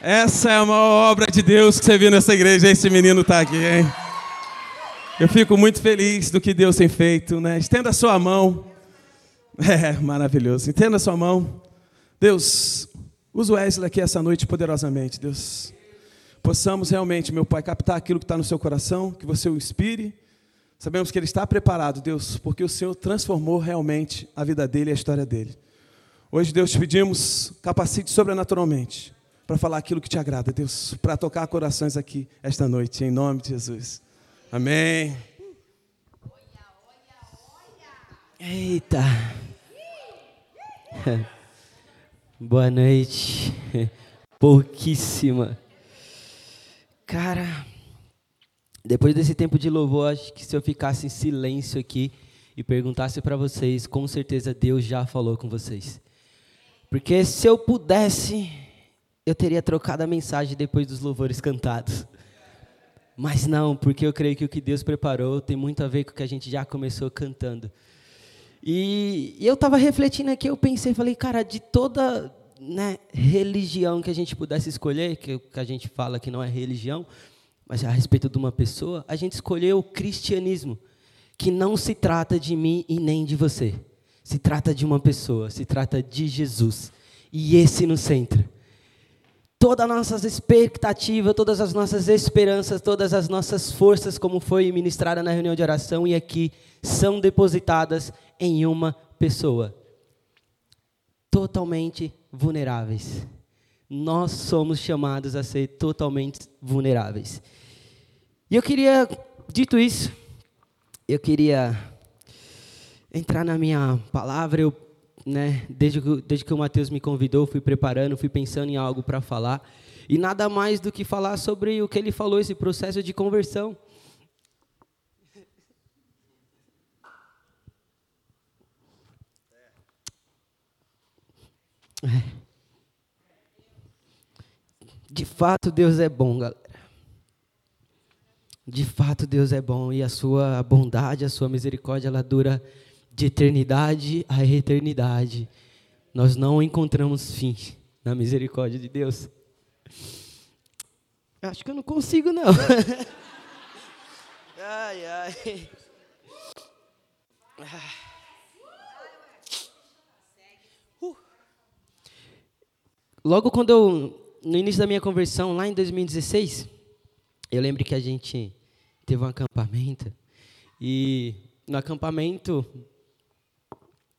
Essa é a maior obra de Deus que você viu nessa igreja. Esse menino está aqui, hein? Eu fico muito feliz do que Deus tem feito, né? Estenda a sua mão. É, maravilhoso. Estenda a sua mão. Deus, usa o Wesley aqui essa noite poderosamente, Deus. Possamos realmente, meu Pai, captar aquilo que está no seu coração, que você o inspire. Sabemos que ele está preparado, Deus, porque o Senhor transformou realmente a vida dele e a história dele. Hoje, Deus, te pedimos, capacite sobrenaturalmente para falar aquilo que te agrada, Deus, para tocar corações aqui esta noite, em nome de Jesus. Amém. Eita. Boa noite. Pouquíssima. Cara, depois desse tempo de louvor, acho que se eu ficasse em silêncio aqui e perguntasse para vocês, com certeza Deus já falou com vocês. Porque se eu pudesse, eu teria trocado a mensagem depois dos louvores cantados. Mas não, porque eu creio que o que Deus preparou tem muito a ver com o que a gente já começou cantando. E, e eu estava refletindo aqui, eu pensei, falei, cara, de toda né, religião que a gente pudesse escolher, que, que a gente fala que não é religião, mas a respeito de uma pessoa, a gente escolheu o cristianismo, que não se trata de mim e nem de você. Se trata de uma pessoa, se trata de Jesus. E esse no centro. Todas as nossas expectativas, todas as nossas esperanças, todas as nossas forças, como foi ministrada na reunião de oração e aqui, são depositadas em uma pessoa. Totalmente vulneráveis. Nós somos chamados a ser totalmente vulneráveis. E eu queria, dito isso, eu queria entrar na minha palavra. Eu, né, desde, que, desde que o Mateus me convidou, fui preparando, fui pensando em algo para falar. E nada mais do que falar sobre o que ele falou, esse processo de conversão. É. De fato, Deus é bom, galera. De fato, Deus é bom e a sua bondade, a sua misericórdia, ela dura de eternidade a eternidade. Nós não encontramos fim na misericórdia de Deus. Acho que eu não consigo, não. ai, ai. Uh. Logo quando eu no início da minha conversão, lá em 2016, eu lembro que a gente teve um acampamento e no acampamento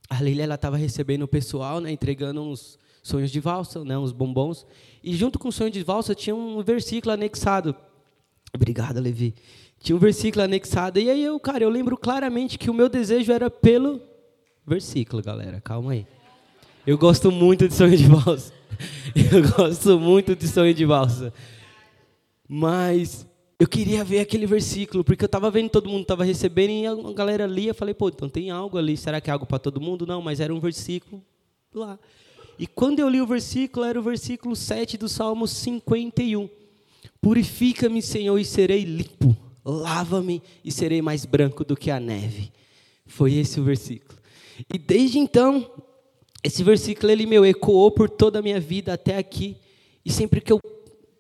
a Lília ela estava recebendo o pessoal, né, entregando uns sonhos de valsa, né, uns bombons, e junto com o sonho de valsa tinha um versículo anexado. Obrigado, Levi. Tinha um versículo anexado e aí eu, cara, eu lembro claramente que o meu desejo era pelo versículo, galera. Calma aí. Eu gosto muito de sonho de valsa. Eu gosto muito de sonho de valsa. Mas eu queria ver aquele versículo, porque eu estava vendo todo mundo estava recebendo e a galera lia. Falei, pô, então tem algo ali. Será que é algo para todo mundo? Não, mas era um versículo lá. E quando eu li o versículo, era o versículo 7 do Salmo 51. Purifica-me, Senhor, e serei limpo. Lava-me e serei mais branco do que a neve. Foi esse o versículo. E desde então, esse versículo, ele, meu, ecoou por toda a minha vida até aqui. E sempre que eu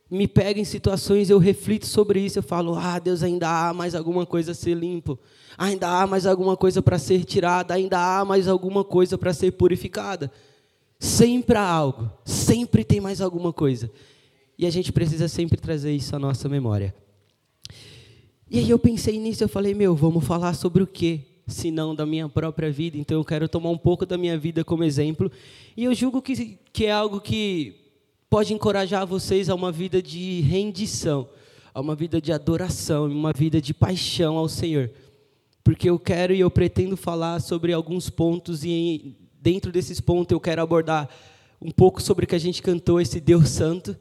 me pego em situações, eu reflito sobre isso. Eu falo, ah, Deus, ainda há mais alguma coisa a ser limpo. Ainda há mais alguma coisa para ser tirada. Ainda há mais alguma coisa para ser purificada. Sempre há algo. Sempre tem mais alguma coisa. E a gente precisa sempre trazer isso à nossa memória. E aí eu pensei nisso, eu falei, meu, vamos falar sobre o quê? senão da minha própria vida. Então eu quero tomar um pouco da minha vida como exemplo. E eu julgo que, que é algo que pode encorajar vocês a uma vida de rendição, a uma vida de adoração, uma vida de paixão ao Senhor. Porque eu quero e eu pretendo falar sobre alguns pontos e dentro desses pontos eu quero abordar um pouco sobre o que a gente cantou, esse Deus Santo,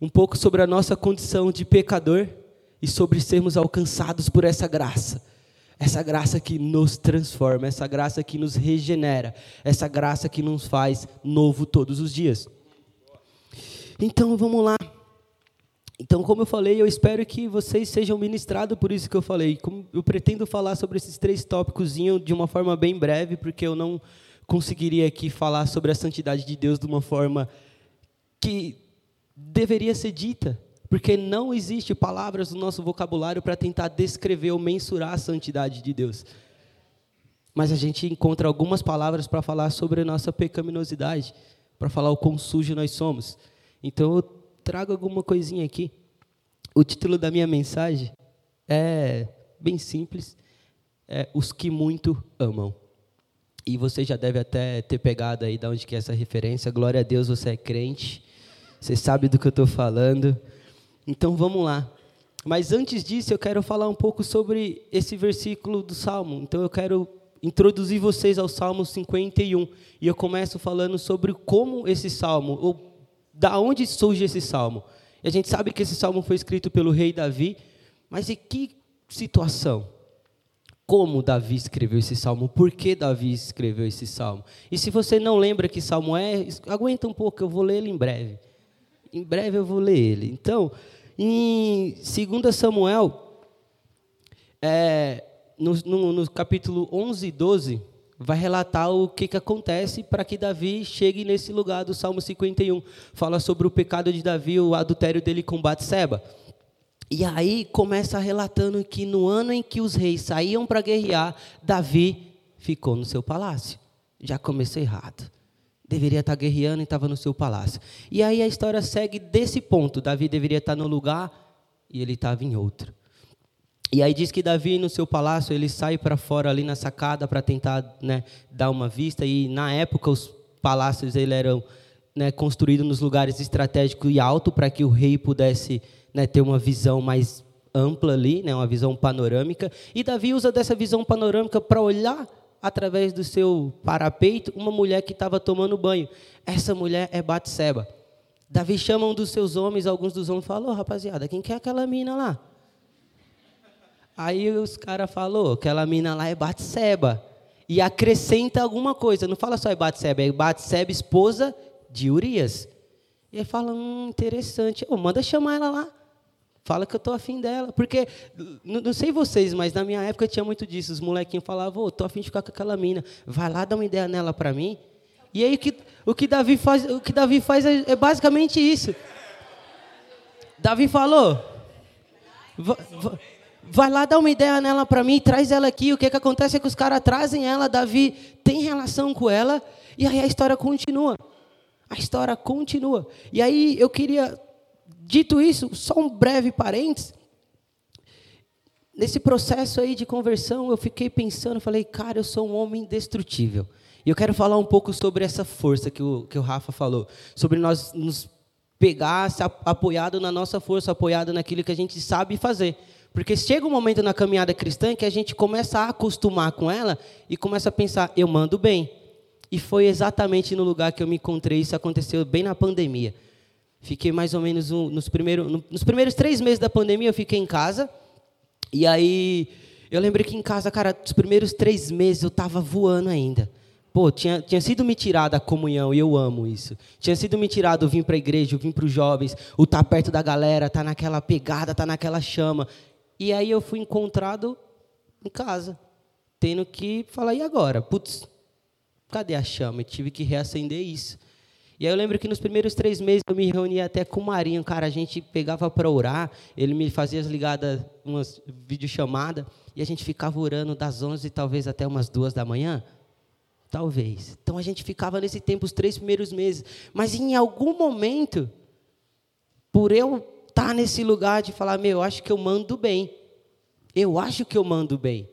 um pouco sobre a nossa condição de pecador e sobre sermos alcançados por essa graça essa graça que nos transforma, essa graça que nos regenera, essa graça que nos faz novo todos os dias. Então vamos lá. Então, como eu falei, eu espero que vocês sejam ministrados por isso que eu falei. Eu pretendo falar sobre esses três tópicos de uma forma bem breve, porque eu não conseguiria aqui falar sobre a santidade de Deus de uma forma que deveria ser dita, porque não existe palavras no nosso vocabulário para tentar descrever ou mensurar a santidade de Deus. Mas a gente encontra algumas palavras para falar sobre a nossa pecaminosidade, para falar o quão sujo nós somos. Então eu trago alguma coisinha aqui. O título da minha mensagem é bem simples, é Os que muito amam. E você já deve até ter pegado aí de onde que é essa referência. Glória a Deus, você é crente. Você sabe do que eu estou falando. Então vamos lá. Mas antes disso, eu quero falar um pouco sobre esse versículo do Salmo. Então eu quero introduzir vocês ao Salmo 51. E eu começo falando sobre como esse salmo, ou da onde surge esse salmo. E a gente sabe que esse salmo foi escrito pelo rei Davi, mas em que situação? Como Davi escreveu esse salmo? Por que Davi escreveu esse salmo? E se você não lembra que salmo é, aguenta um pouco, eu vou ler ele em breve. Em breve eu vou ler ele. Então, em 2 Samuel, é, no, no, no, capítulo 11 e 12, vai relatar o que, que acontece para que Davi chegue nesse lugar do Salmo 51. Fala sobre o pecado de Davi, o adultério dele com Batseba. E aí começa relatando que no ano em que os reis saíam para guerrear, Davi ficou no seu palácio. Já começou errado. Deveria estar guerreando e estava no seu palácio. E aí a história segue desse ponto. Davi deveria estar no lugar e ele estava em outro. E aí diz que Davi no seu palácio ele sai para fora ali na sacada para tentar né, dar uma vista. E na época os palácios ele eram né, construídos nos lugares estratégicos e alto para que o rei pudesse né, ter uma visão mais ampla ali, né, uma visão panorâmica. E Davi usa dessa visão panorâmica para olhar através do seu parapeito uma mulher que estava tomando banho. Essa mulher é Batseba. Davi chama um dos seus homens, alguns dos homens falam, oh, rapaziada, quem quer aquela mina lá? Aí os caras falaram, aquela mina lá é Batseba. E acrescenta alguma coisa, não fala só é Batseba, é Batseba, esposa de Urias. E ele fala, hum, interessante, oh, manda chamar ela lá. Fala que eu tô afim dela. Porque, não, sei vocês, mas na minha época tinha muito disso. Os molequinhos falavam, oh, tô afim de ficar com aquela mina. Vai lá, dá uma ideia nela para mim. E aí o que, o que Davi faz, o que Davi faz é, é basicamente isso. Davi falou, vai, vai lá dar uma ideia nela para mim, traz ela aqui. O que, que acontece é que os caras trazem ela, Davi tem relação com ela, e aí a história continua. A história continua. E aí eu queria Dito isso, só um breve parênteses. Nesse processo aí de conversão, eu fiquei pensando, falei, cara, eu sou um homem indestrutível. E eu quero falar um pouco sobre essa força que o, que o Rafa falou, sobre nós nos pegar apoiado na nossa força, apoiado naquilo que a gente sabe fazer. Porque chega um momento na caminhada cristã que a gente começa a acostumar com ela e começa a pensar, eu mando bem. E foi exatamente no lugar que eu me encontrei, isso aconteceu bem na pandemia. Fiquei mais ou menos um, nos, primeiros, no, nos primeiros três meses da pandemia, eu fiquei em casa. E aí, eu lembro que em casa, cara, os primeiros três meses eu estava voando ainda. Pô, tinha, tinha sido me tirado a comunhão, e eu amo isso. Tinha sido me tirado vir para a igreja, vir para os jovens, o estar tá perto da galera, estar tá naquela pegada, estar tá naquela chama. E aí eu fui encontrado em casa, tendo que falar, e agora? Putz, cadê a chama? Tive que reacender isso. E aí eu lembro que nos primeiros três meses eu me reunia até com o Marinho, cara, a gente pegava para orar, ele me fazia as ligadas, umas videochamadas, e a gente ficava orando das 11 talvez até umas duas da manhã. Talvez. Então a gente ficava nesse tempo os três primeiros meses. Mas em algum momento, por eu tá nesse lugar de falar, meu, eu acho que eu mando bem. Eu acho que eu mando bem.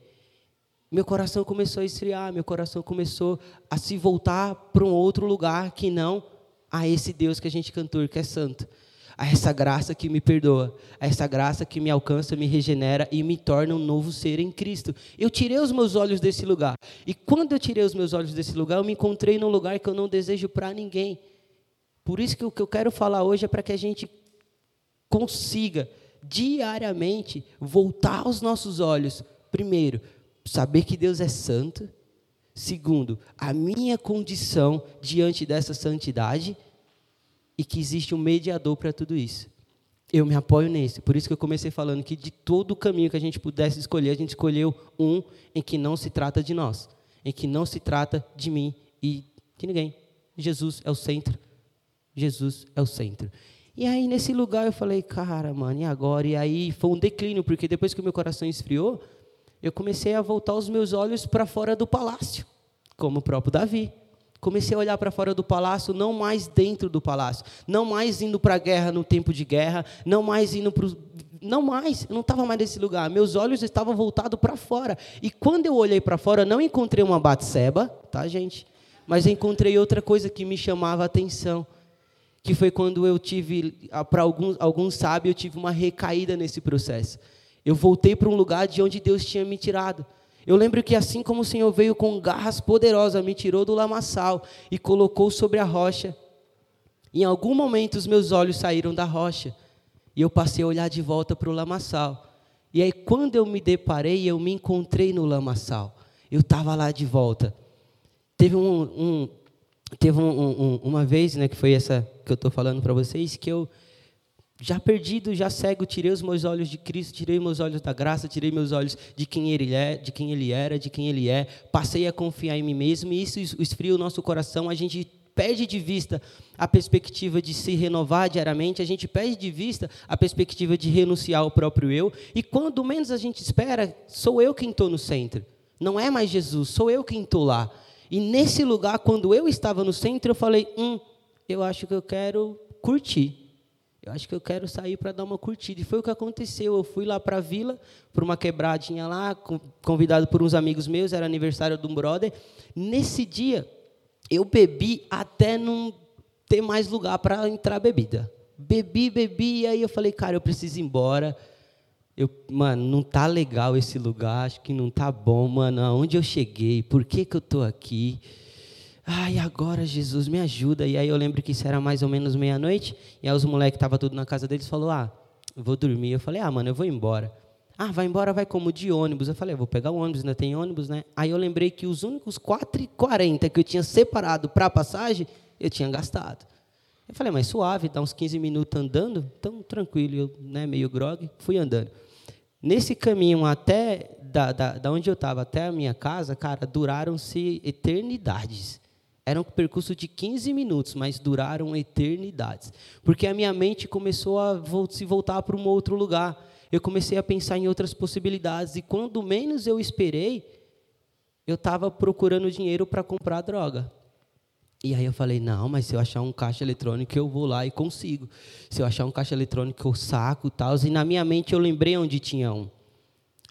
Meu coração começou a esfriar, meu coração começou a se voltar para um outro lugar que não a esse Deus que a gente cantou, que é santo. A essa graça que me perdoa, a essa graça que me alcança, me regenera e me torna um novo ser em Cristo. Eu tirei os meus olhos desse lugar. E quando eu tirei os meus olhos desse lugar, eu me encontrei num lugar que eu não desejo para ninguém. Por isso que o que eu quero falar hoje é para que a gente consiga diariamente voltar os nossos olhos, primeiro, saber que Deus é santo. Segundo, a minha condição diante dessa santidade e que existe um mediador para tudo isso. Eu me apoio nesse. Por isso que eu comecei falando que de todo o caminho que a gente pudesse escolher, a gente escolheu um em que não se trata de nós, em que não se trata de mim e de ninguém. Jesus é o centro. Jesus é o centro. E aí, nesse lugar, eu falei, cara, mano, e agora? E aí foi um declínio, porque depois que o meu coração esfriou, eu comecei a voltar os meus olhos para fora do palácio, como o próprio Davi. Comecei a olhar para fora do palácio, não mais dentro do palácio, não mais indo para a guerra no tempo de guerra, não mais indo para não mais, eu não estava mais nesse lugar. Meus olhos estavam voltados para fora. E quando eu olhei para fora, não encontrei uma Batseba, tá, gente? Mas encontrei outra coisa que me chamava a atenção, que foi quando eu tive, ah, para alguns, alguns sabem, eu tive uma recaída nesse processo. Eu voltei para um lugar de onde Deus tinha me tirado. Eu lembro que assim como o Senhor veio com garras poderosas, me tirou do lamaçal e colocou sobre a rocha, em algum momento os meus olhos saíram da rocha e eu passei a olhar de volta para o lamaçal. E aí, quando eu me deparei, eu me encontrei no lamaçal. Eu estava lá de volta. Teve, um, um teve um, uma vez, né, que foi essa que eu estou falando para vocês, que eu já perdido, já cego, tirei os meus olhos de Cristo, tirei meus olhos da graça, tirei meus olhos de quem ele é, de quem ele era, de quem ele é. Passei a confiar em mim mesmo e isso esfria o nosso coração. A gente perde de vista a perspectiva de se renovar diariamente, a gente perde de vista a perspectiva de renunciar ao próprio eu, e quando menos a gente espera, sou eu quem estou no centro. Não é mais Jesus, sou eu quem estou lá. E nesse lugar, quando eu estava no centro, eu falei: hum, eu acho que eu quero curtir. Eu acho que eu quero sair para dar uma curtida. E foi o que aconteceu. Eu fui lá para a vila, para uma quebradinha lá, convidado por uns amigos meus, era aniversário de um brother. Nesse dia, eu bebi até não ter mais lugar para entrar bebida. Bebi, bebi, e aí eu falei, cara, eu preciso ir embora. Eu, mano, não tá legal esse lugar, acho que não tá bom, mano. Aonde eu cheguei? Por que, que eu tô aqui? Ai, agora Jesus me ajuda. E aí eu lembro que isso era mais ou menos meia-noite, e aí os moleques estavam tudo na casa deles, falou: "Ah, vou dormir". Eu falei: "Ah, mano, eu vou embora". Ah, vai embora, vai como de ônibus. Eu falei, vou pegar o ônibus, ainda tem ônibus, né? Aí eu lembrei que os únicos 4,40 que eu tinha separado para a passagem, eu tinha gastado. Eu falei, mas suave, dá uns 15 minutos andando, então tranquilo, eu né, meio grog, fui andando. Nesse caminho até da, da, da onde eu estava até a minha casa, cara, duraram-se eternidades. Era um percurso de 15 minutos, mas duraram eternidades. Porque a minha mente começou a se voltar para um outro lugar eu comecei a pensar em outras possibilidades. E quando menos eu esperei, eu estava procurando dinheiro para comprar droga. E aí eu falei, não, mas se eu achar um caixa eletrônico, eu vou lá e consigo. Se eu achar um caixa eletrônico, eu saco e tal. E na minha mente eu lembrei onde tinha um.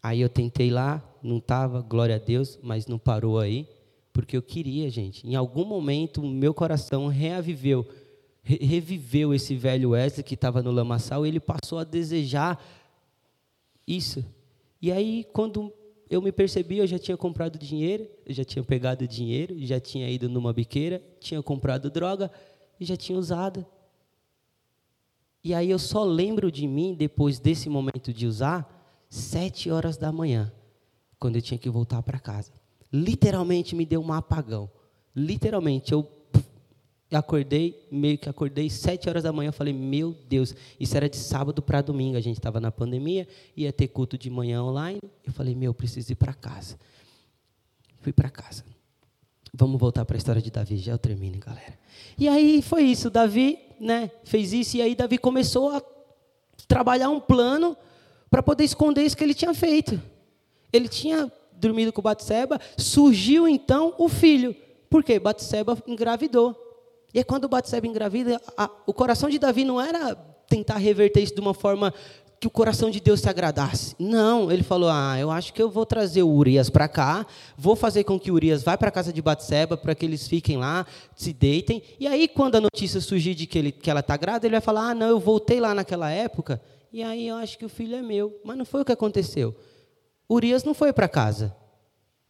Aí eu tentei lá, não estava, glória a Deus, mas não parou aí. Porque eu queria, gente. Em algum momento, meu coração reaviveu, reviveu esse velho Wesley que estava no lamaçal. E ele passou a desejar isso. E aí, quando eu me percebi, eu já tinha comprado dinheiro, eu já tinha pegado dinheiro, já tinha ido numa biqueira, tinha comprado droga e já tinha usado. E aí eu só lembro de mim, depois desse momento de usar, sete horas da manhã, quando eu tinha que voltar para casa. Literalmente me deu um apagão. Literalmente, eu acordei, meio que acordei sete horas da manhã, eu falei, meu Deus, isso era de sábado para domingo, a gente estava na pandemia, ia ter culto de manhã online, eu falei, meu, preciso ir para casa. Fui para casa. Vamos voltar para a história de Davi, já eu termino, galera. E aí foi isso, Davi, né, fez isso, e aí Davi começou a trabalhar um plano para poder esconder isso que ele tinha feito. Ele tinha dormido com Batseba, surgiu então o filho. Por quê? Batseba engravidou. E aí, quando Batseba engravida, a, o coração de Davi não era tentar reverter isso de uma forma que o coração de Deus se agradasse. Não, ele falou: "Ah, eu acho que eu vou trazer o Urias para cá, vou fazer com que Urias vá para a casa de Batseba para que eles fiquem lá, se deitem. E aí quando a notícia surgir de que, ele, que ela está grávida, ele vai falar: "Ah, não, eu voltei lá naquela época, e aí eu acho que o filho é meu". Mas não foi o que aconteceu. Urias não foi para casa.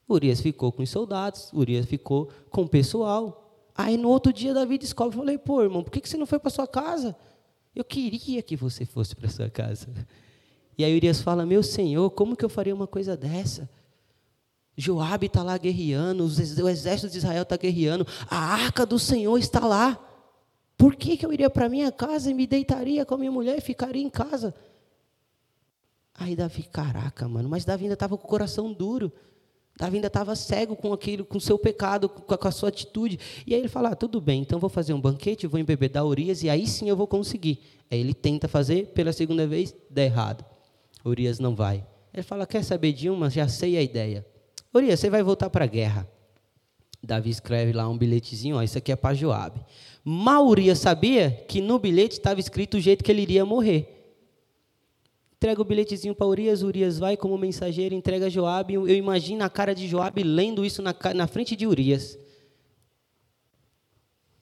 Urias ficou com os soldados, Urias ficou com o pessoal. Aí no outro dia Davi descobre, eu falei, pô, irmão, por que você não foi para sua casa? Eu queria que você fosse para sua casa. E aí Urias fala, meu senhor, como que eu faria uma coisa dessa? Joabe está lá guerreando, o exército de Israel está guerreando, a arca do Senhor está lá. Por que, que eu iria para minha casa e me deitaria com a minha mulher e ficaria em casa? Aí Davi, caraca, mano, mas Davi ainda estava com o coração duro. Davi ainda estava cego com aquilo, com o seu pecado, com a, sua atitude. E aí ele fala: ah, tudo bem, então vou fazer um banquete, vou embebedar Urias e aí sim eu vou conseguir. Aí ele tenta fazer pela segunda vez, dá errado. Urias não vai. Ele fala: quer saber de uma? Já sei a ideia. Urias, você vai voltar para a guerra. Davi escreve lá um bilhetezinho: ó, isso aqui é para Joabe. Mal Urias sabia que no bilhete estava escrito o jeito que ele iria morrer entrega o bilhetezinho para Urias, Urias vai como mensageiro, entrega a Joabe. Eu imagino a cara de Joabe lendo isso na, na frente de Urias.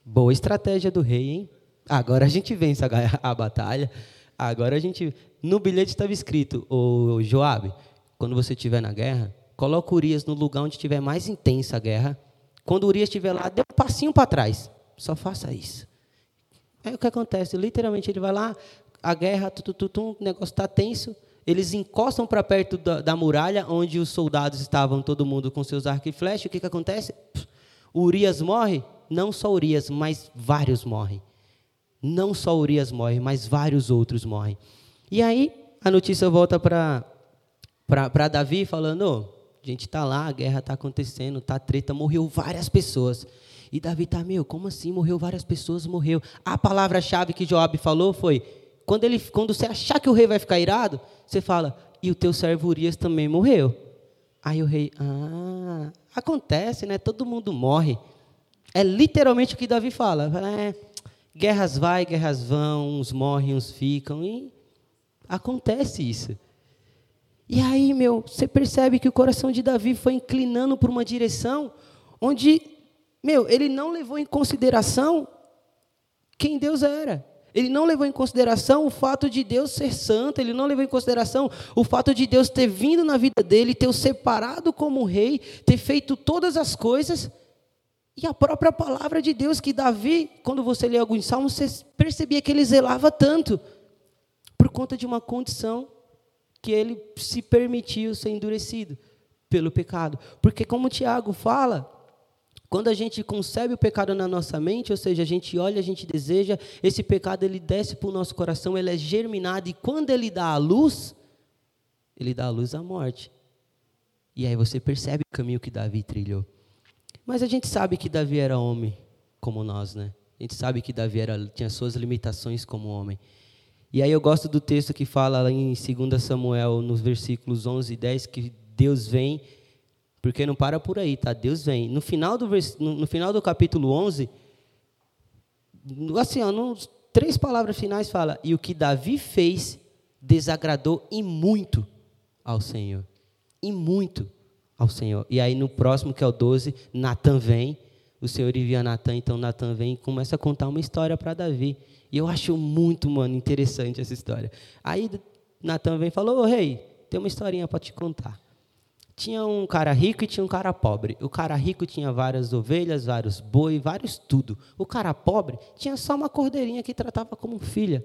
Boa estratégia do rei, hein? Agora a gente vence a, a batalha. Agora a gente. No bilhete estava escrito, o Joabe, quando você estiver na guerra, coloca Urias no lugar onde estiver mais intensa a guerra. Quando Urias estiver lá, dê um passinho para trás. Só faça isso. Aí o que acontece? Literalmente ele vai lá, a guerra, o negócio está tenso. Eles encostam para perto da, da, muralha, onde os soldados estavam, todo mundo com seus arcos e flechas. O que, que acontece? Urias morre. Não só Urias, mas vários morrem. Não só Urias morre, mas vários outros morrem. E aí a notícia volta para Davi, falando: a gente está lá, a guerra está acontecendo, está treta, morreu várias pessoas. E Davi está, meu, como assim? Morreu várias pessoas, morreu. A palavra-chave que Joab falou foi: quando, ele, quando você achar que o rei vai ficar irado, você fala, e o teu servo Urias também morreu. Aí o rei, ah, acontece, né? Todo mundo morre. É literalmente o que Davi fala. É, guerras vai, guerras vão, uns morrem, uns ficam. E acontece isso. E aí, meu, você percebe que o coração de Davi foi inclinando por uma direção onde, meu, ele não levou em consideração quem Deus era. Ele não levou em consideração o fato de Deus ser santo, ele não levou em consideração o fato de Deus ter vindo na vida dele, ter o separado como rei, ter feito todas as coisas. E a própria palavra de Deus que Davi, quando você lê alguns salmos, você percebia que ele zelava tanto por conta de uma condição que ele se permitiu ser endurecido pelo pecado. Porque como Tiago fala, quando a gente concebe o pecado na nossa mente, ou seja, a gente olha, a gente deseja, esse pecado ele desce para o nosso coração, ele é germinado, e quando ele dá a luz, ele dá a luz à morte. E aí você percebe o caminho que Davi trilhou. Mas a gente sabe que Davi era homem como nós, né? A gente sabe que Davi era, tinha suas limitações como homem. E aí eu gosto do texto que fala em 2 Samuel, nos versículos 11 e 10, que Deus vem porque não para por aí, tá? Deus vem. No final do, vers... no final do capítulo 11, assim, ó, três palavras finais fala: E o que Davi fez desagradou e muito ao Senhor. E muito ao Senhor. E aí no próximo, que é o 12, Natan vem. O Senhor envia Natan, então Natan vem e começa a contar uma história para Davi. E eu acho muito, mano, interessante essa história. Aí Natan vem e falou: Ô rei, tem uma historinha para te contar tinha um cara rico e tinha um cara pobre. O cara rico tinha várias ovelhas, vários boi, vários tudo. O cara pobre tinha só uma cordeirinha que tratava como filha.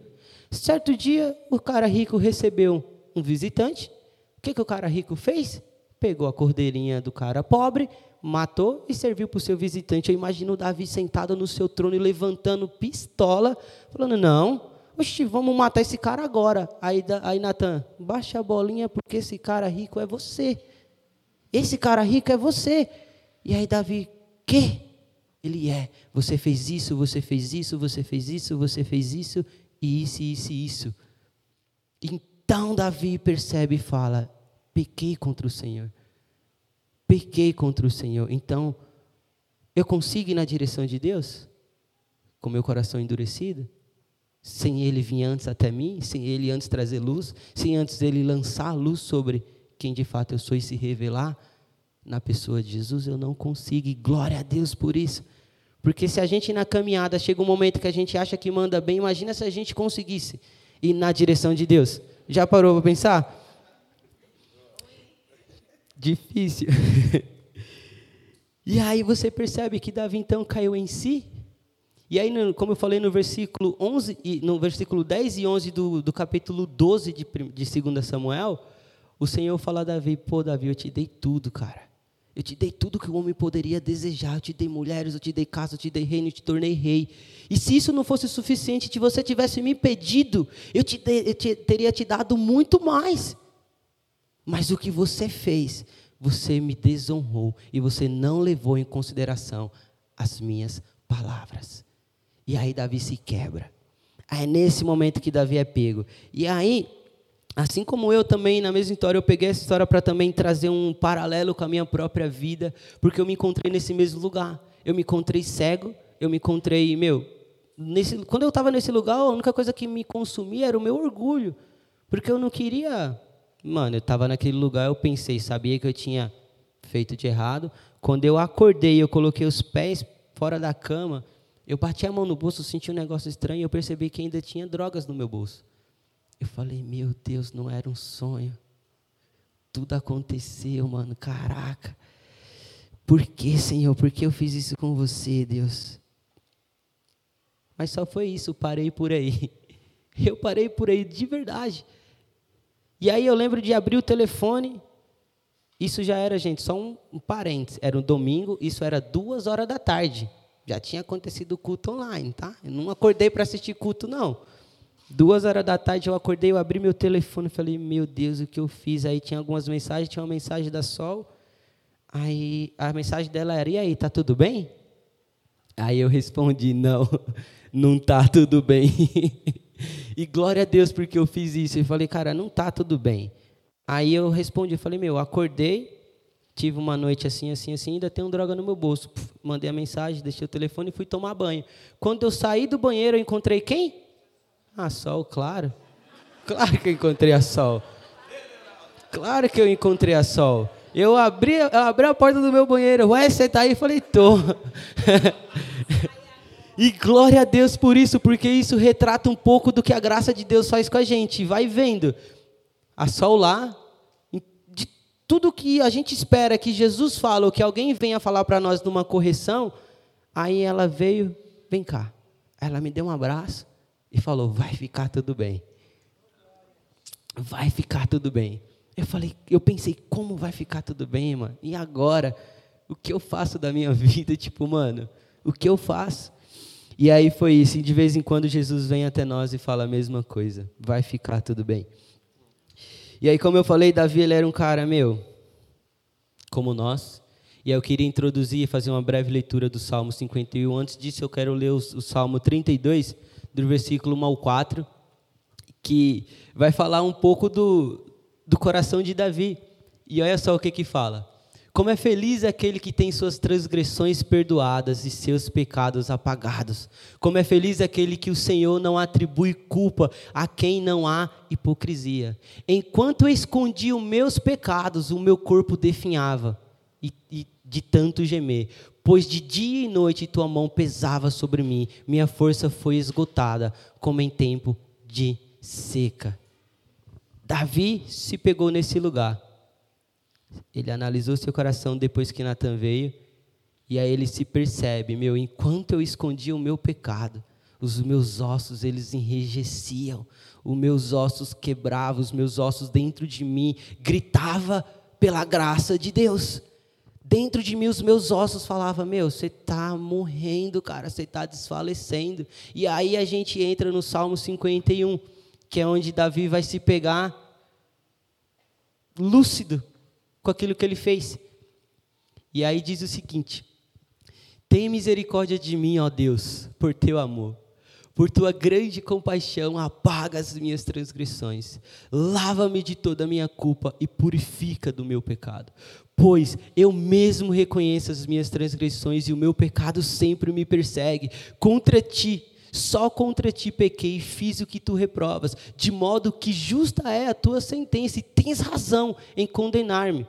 Certo dia, o cara rico recebeu um visitante. O que, que o cara rico fez? Pegou a cordeirinha do cara pobre, matou e serviu para o seu visitante. Eu imagino o Davi sentado no seu trono e levantando pistola, falando: Não, oxe, vamos matar esse cara agora. Aí, aí Natan, baixa a bolinha porque esse cara rico é você. Esse cara rico é você. E aí Davi, que? Ele é. Você fez isso, você fez isso, você fez isso, você fez isso, e isso, isso e isso. Então Davi percebe e fala: pequei contra o Senhor. Pequei contra o Senhor. Então, eu consigo ir na direção de Deus? Com meu coração endurecido? Sem Ele vir antes até mim? Sem Ele antes trazer luz? Sem antes Ele lançar luz sobre quem de fato eu sou e se revelar na pessoa de Jesus, eu não consigo. E glória a Deus por isso. Porque se a gente na caminhada chega um momento que a gente acha que manda bem, imagina se a gente conseguisse ir na direção de Deus. Já parou para pensar? Difícil. e aí você percebe que Davi então caiu em si. E aí, como eu falei no versículo 11, no versículo 10 e 11 do, do capítulo 12 de, de 2 Samuel, o Senhor fala a Davi, pô, Davi, eu te dei tudo, cara. Eu te dei tudo que o homem poderia desejar. Eu te dei mulheres, eu te dei casa, eu te dei reino, eu te tornei rei. E se isso não fosse suficiente, se você tivesse me pedido, eu, te, eu te, teria te dado muito mais. Mas o que você fez, você me desonrou e você não levou em consideração as minhas palavras. E aí Davi se quebra. É nesse momento que Davi é pego. E aí, assim como eu também, na mesma história, eu peguei essa história para também trazer um paralelo com a minha própria vida, porque eu me encontrei nesse mesmo lugar. Eu me encontrei cego, eu me encontrei, meu, nesse, quando eu estava nesse lugar, a única coisa que me consumia era o meu orgulho, porque eu não queria, mano, eu estava naquele lugar, eu pensei, sabia que eu tinha feito de errado. Quando eu acordei, eu coloquei os pés fora da cama, eu bati a mão no bolso, senti um negócio estranho e eu percebi que ainda tinha drogas no meu bolso. Eu falei, meu Deus, não era um sonho. Tudo aconteceu, mano. Caraca. Por que, Senhor? Por que eu fiz isso com você, Deus? Mas só foi isso, parei por aí. Eu parei por aí de verdade. E aí eu lembro de abrir o telefone. Isso já era, gente, só um, um parênteses. Era um domingo, isso era duas horas da tarde. Já tinha acontecido o culto online, tá? Eu não acordei para assistir culto, não. Duas horas da tarde eu acordei, eu abri meu telefone e falei, meu Deus, o que eu fiz? Aí tinha algumas mensagens, tinha uma mensagem da Sol. Aí a mensagem dela era, e aí, tá tudo bem? Aí eu respondi, não, não tá tudo bem. e glória a Deus porque eu fiz isso. Eu falei, cara, não tá tudo bem. Aí eu respondi, falei, meu, acordei, tive uma noite assim, assim, assim, ainda um droga no meu bolso. Puf, mandei a mensagem, deixei o telefone e fui tomar banho. Quando eu saí do banheiro, eu encontrei quem? A Sol, claro. Claro que eu encontrei a Sol. Claro que eu encontrei a Sol. Eu abri, eu abri a porta do meu banheiro. Ué, você tá aí? Eu falei, tô. e glória a Deus por isso, porque isso retrata um pouco do que a graça de Deus faz com a gente. Vai vendo. A Sol lá, tudo que a gente espera que Jesus fala ou que alguém venha falar para nós numa correção, aí ela veio, vem cá. Ela me deu um abraço e falou: vai ficar tudo bem. Vai ficar tudo bem. Eu falei, eu pensei, como vai ficar tudo bem, mano? E agora? O que eu faço da minha vida? Tipo, mano, o que eu faço? E aí foi isso. E de vez em quando Jesus vem até nós e fala a mesma coisa. Vai ficar tudo bem. E aí, como eu falei, Davi ele era um cara, meu, como nós. E eu queria introduzir e fazer uma breve leitura do Salmo 51. Antes disso, eu quero ler o, o Salmo 32, do versículo 1 ao 4, que vai falar um pouco do, do coração de Davi. E olha só o que que fala. Como é feliz aquele que tem suas transgressões perdoadas e seus pecados apagados. Como é feliz aquele que o Senhor não atribui culpa a quem não há hipocrisia. Enquanto eu escondia os meus pecados, o meu corpo definhava e, e de tanto gemer. Pois de dia e noite tua mão pesava sobre mim, minha força foi esgotada, como em tempo de seca. Davi se pegou nesse lugar. Ele analisou seu coração depois que Natan veio, e aí ele se percebe, meu, enquanto eu escondia o meu pecado, os meus ossos eles enrijeciam, os meus ossos quebravam, os meus ossos dentro de mim gritava pela graça de Deus. Dentro de mim os meus ossos falavam, meu, você está morrendo, cara, você está desfalecendo. E aí a gente entra no Salmo 51, que é onde Davi vai se pegar lúcido com aquilo que ele fez. E aí diz o seguinte: Tem misericórdia de mim, ó Deus, por teu amor. Por tua grande compaixão, apaga as minhas transgressões. Lava-me de toda a minha culpa e purifica do meu pecado. Pois eu mesmo reconheço as minhas transgressões e o meu pecado sempre me persegue. Contra ti só contra ti pequei e fiz o que tu reprovas, de modo que justa é a tua sentença, e tens razão em condenar-me.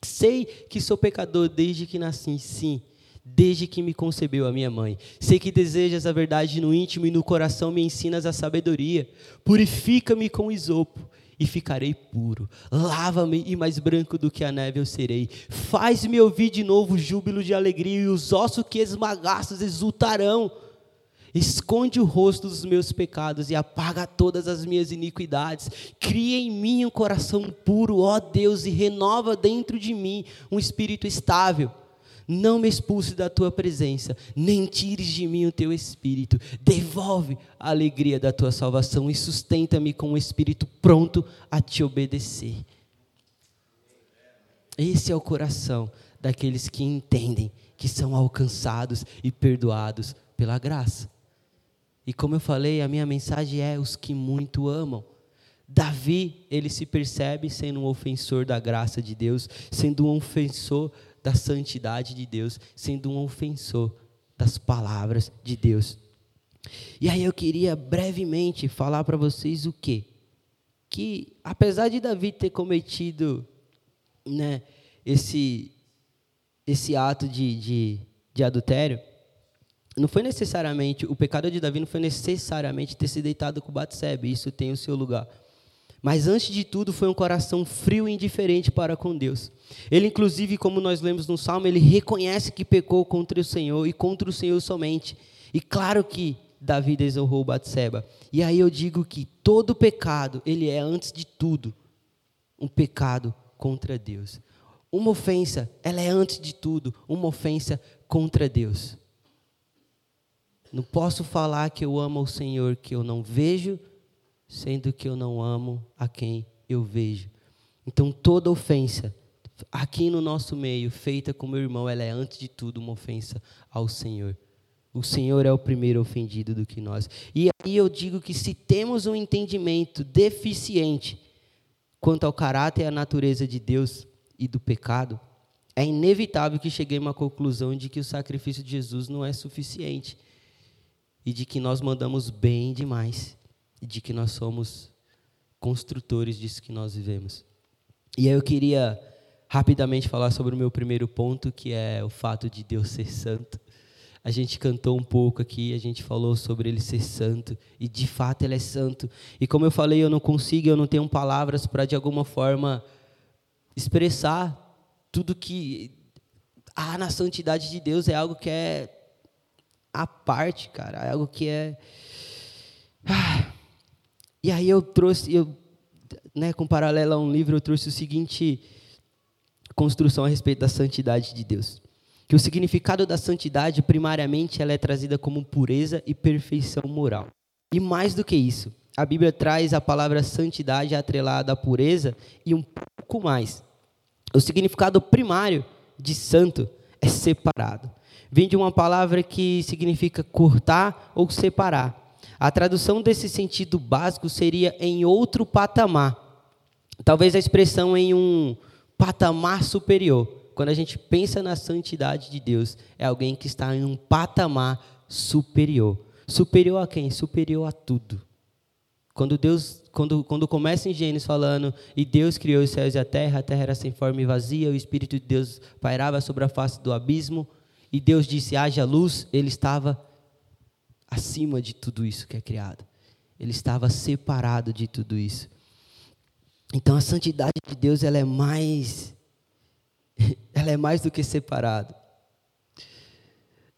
Sei que sou pecador desde que nasci, sim, desde que me concebeu a minha mãe. Sei que desejas a verdade no íntimo e no coração me ensinas a sabedoria. Purifica-me com isopo e ficarei puro. Lava-me e mais branco do que a neve eu serei. Faz-me ouvir de novo júbilo de alegria e os ossos que esmagastes exultarão. Esconde o rosto dos meus pecados e apaga todas as minhas iniquidades. Cria em mim um coração puro, ó Deus, e renova dentro de mim um espírito estável. Não me expulse da tua presença, nem tires de mim o teu espírito. Devolve a alegria da tua salvação e sustenta-me com um espírito pronto a te obedecer. Esse é o coração daqueles que entendem que são alcançados e perdoados pela graça. E como eu falei, a minha mensagem é os que muito amam. Davi, ele se percebe sendo um ofensor da graça de Deus, sendo um ofensor da santidade de Deus, sendo um ofensor das palavras de Deus. E aí eu queria brevemente falar para vocês o quê? Que apesar de Davi ter cometido né, esse, esse ato de, de, de adultério, não foi necessariamente, o pecado de Davi não foi necessariamente ter se deitado com Batsebe, isso tem o seu lugar. Mas antes de tudo foi um coração frio e indiferente para com Deus. Ele inclusive, como nós lemos no Salmo, ele reconhece que pecou contra o Senhor e contra o Senhor somente. E claro que Davi desonrou Batseba. E aí eu digo que todo pecado, ele é antes de tudo um pecado contra Deus. Uma ofensa, ela é antes de tudo uma ofensa contra Deus. Não posso falar que eu amo o Senhor que eu não vejo, sendo que eu não amo a quem eu vejo. Então toda ofensa aqui no nosso meio, feita com meu irmão, ela é antes de tudo uma ofensa ao Senhor. O Senhor é o primeiro ofendido do que nós. E aí eu digo que se temos um entendimento deficiente quanto ao caráter e à natureza de Deus e do pecado, é inevitável que cheguemos à conclusão de que o sacrifício de Jesus não é suficiente e de que nós mandamos bem demais e de que nós somos construtores disso que nós vivemos. E aí eu queria rapidamente falar sobre o meu primeiro ponto, que é o fato de Deus ser santo. A gente cantou um pouco aqui, a gente falou sobre ele ser santo, e de fato ele é santo. E como eu falei, eu não consigo, eu não tenho palavras para de alguma forma expressar tudo que há na santidade de Deus, é algo que é a parte, cara, é algo que é. Ah. E aí eu trouxe, eu, né, com paralelo a um livro, eu trouxe o seguinte construção a respeito da santidade de Deus que o significado da santidade, primariamente, ela é trazida como pureza e perfeição moral. E mais do que isso, a Bíblia traz a palavra santidade atrelada à pureza e um pouco mais. O significado primário de santo é separado. Vem de uma palavra que significa cortar ou separar. A tradução desse sentido básico seria em outro patamar. Talvez a expressão em um patamar superior quando a gente pensa na santidade de Deus, é alguém que está em um patamar superior. Superior a quem? Superior a tudo. Quando Deus, quando, quando começa em Gênesis falando, e Deus criou os céus e a terra, a terra era sem forma e vazia, o Espírito de Deus pairava sobre a face do abismo, e Deus disse, haja luz, ele estava acima de tudo isso que é criado. Ele estava separado de tudo isso. Então a santidade de Deus ela é mais ela é mais do que separada.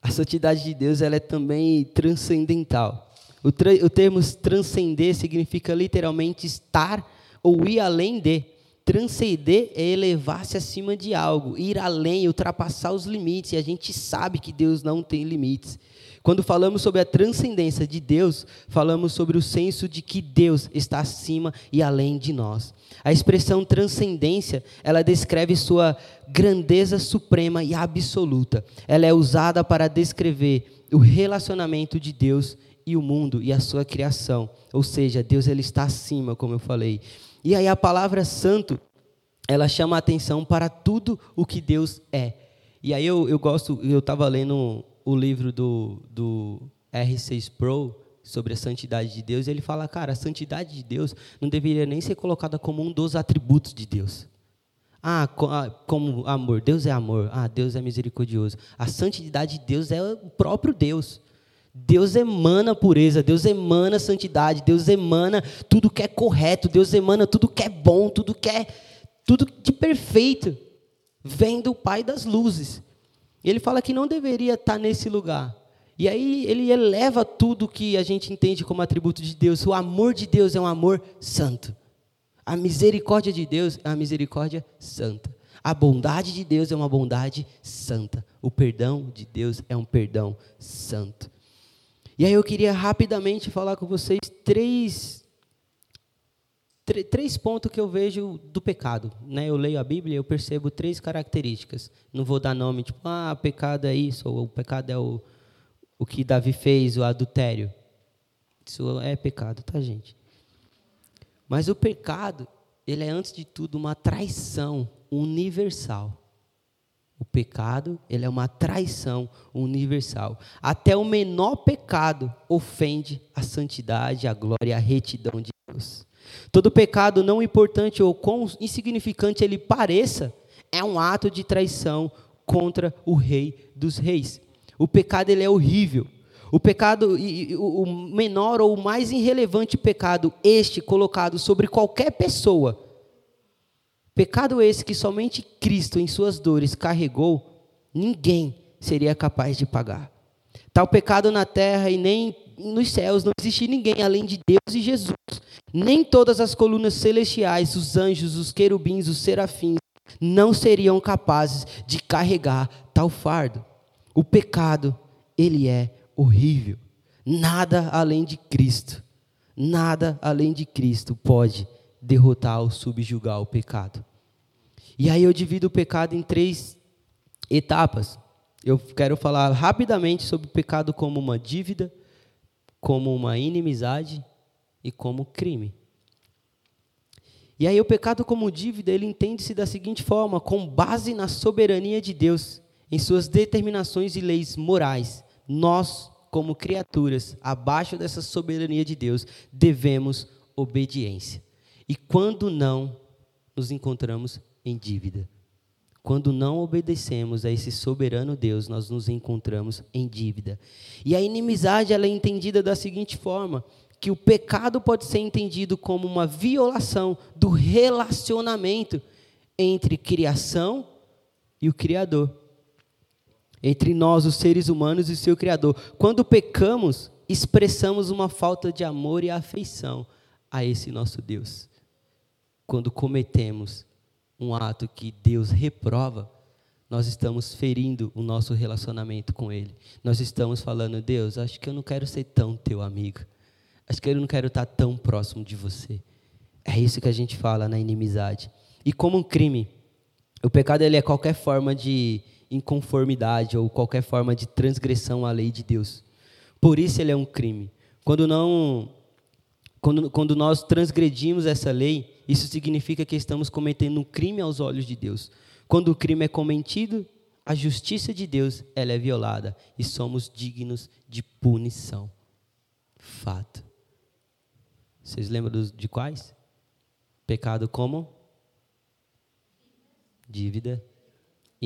A santidade de Deus ela é também transcendental. O, o termo transcender significa literalmente estar ou ir além de. Transcender é elevar-se acima de algo, ir além, ultrapassar os limites. E a gente sabe que Deus não tem limites. Quando falamos sobre a transcendência de Deus, falamos sobre o senso de que Deus está acima e além de nós. A expressão transcendência, ela descreve sua grandeza suprema e absoluta. Ela é usada para descrever o relacionamento de Deus e o mundo e a sua criação. Ou seja, Deus ele está acima, como eu falei. E aí a palavra santo, ela chama a atenção para tudo o que Deus é. E aí eu, eu gosto, eu estava lendo o livro do, do R6 Pro sobre a santidade de Deus, ele fala, cara, a santidade de Deus não deveria nem ser colocada como um dos atributos de Deus. Ah, ah, como amor, Deus é amor, ah, Deus é misericordioso. A santidade de Deus é o próprio Deus. Deus emana pureza, Deus emana santidade, Deus emana tudo que é correto, Deus emana tudo que é bom, tudo que é tudo de perfeito. Vem do Pai das luzes. Ele fala que não deveria estar nesse lugar. E aí ele eleva tudo que a gente entende como atributo de Deus. O amor de Deus é um amor santo. A misericórdia de Deus é uma misericórdia santa. A bondade de Deus é uma bondade santa. O perdão de Deus é um perdão santo. E aí eu queria rapidamente falar com vocês três três pontos que eu vejo do pecado. Né? Eu leio a Bíblia e eu percebo três características. Não vou dar nome, tipo, ah, pecado é isso, ou o pecado é o, o que Davi fez, o adultério. Isso é pecado, tá, gente? Mas o pecado, ele é, antes de tudo, uma traição universal. O pecado, ele é uma traição universal. Até o menor pecado ofende a santidade, a glória a retidão de Deus. Todo pecado, não importante ou quão insignificante ele pareça, é um ato de traição contra o rei dos reis. O pecado ele é horrível. O pecado, o menor ou o mais irrelevante pecado, este colocado sobre qualquer pessoa, pecado esse que somente Cristo em suas dores carregou, ninguém seria capaz de pagar. Tal pecado na terra e nem nos céus não existe ninguém além de Deus e Jesus. Nem todas as colunas celestiais, os anjos, os querubins, os serafins, não seriam capazes de carregar tal fardo. O pecado, ele é horrível. Nada além de Cristo, nada além de Cristo pode derrotar ou subjugar o pecado. E aí eu divido o pecado em três etapas. Eu quero falar rapidamente sobre o pecado como uma dívida, como uma inimizade e como crime. E aí o pecado como dívida, ele entende-se da seguinte forma, com base na soberania de Deus, em suas determinações e leis morais, nós como criaturas, abaixo dessa soberania de Deus, devemos obediência. E quando não, nos encontramos em dívida. Quando não obedecemos a esse soberano Deus, nós nos encontramos em dívida. E a inimizade ela é entendida da seguinte forma: que o pecado pode ser entendido como uma violação do relacionamento entre criação e o Criador entre nós, os seres humanos, e o seu Criador. Quando pecamos, expressamos uma falta de amor e afeição a esse nosso Deus. Quando cometemos um ato que Deus reprova, nós estamos ferindo o nosso relacionamento com Ele. Nós estamos falando, Deus, acho que eu não quero ser tão teu amigo. Acho que eu não quero estar tão próximo de você. É isso que a gente fala na inimizade. E como um crime, o pecado ele é qualquer forma de inconformidade ou qualquer forma de transgressão à lei de Deus. Por isso ele é um crime. Quando não quando, quando nós transgredimos essa lei, isso significa que estamos cometendo um crime aos olhos de Deus. Quando o crime é cometido, a justiça de Deus ela é violada e somos dignos de punição. Fato. Vocês lembram de quais? Pecado como? Dívida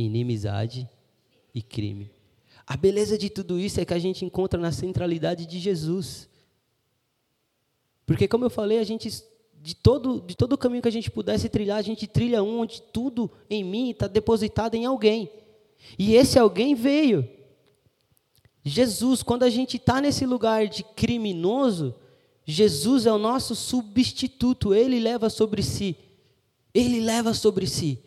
inimizade e crime. A beleza de tudo isso é que a gente encontra na centralidade de Jesus. Porque, como eu falei, a gente, de todo, de todo o caminho que a gente pudesse trilhar, a gente trilha um onde tudo em mim está depositado em alguém. E esse alguém veio. Jesus, quando a gente está nesse lugar de criminoso, Jesus é o nosso substituto, ele leva sobre si. Ele leva sobre si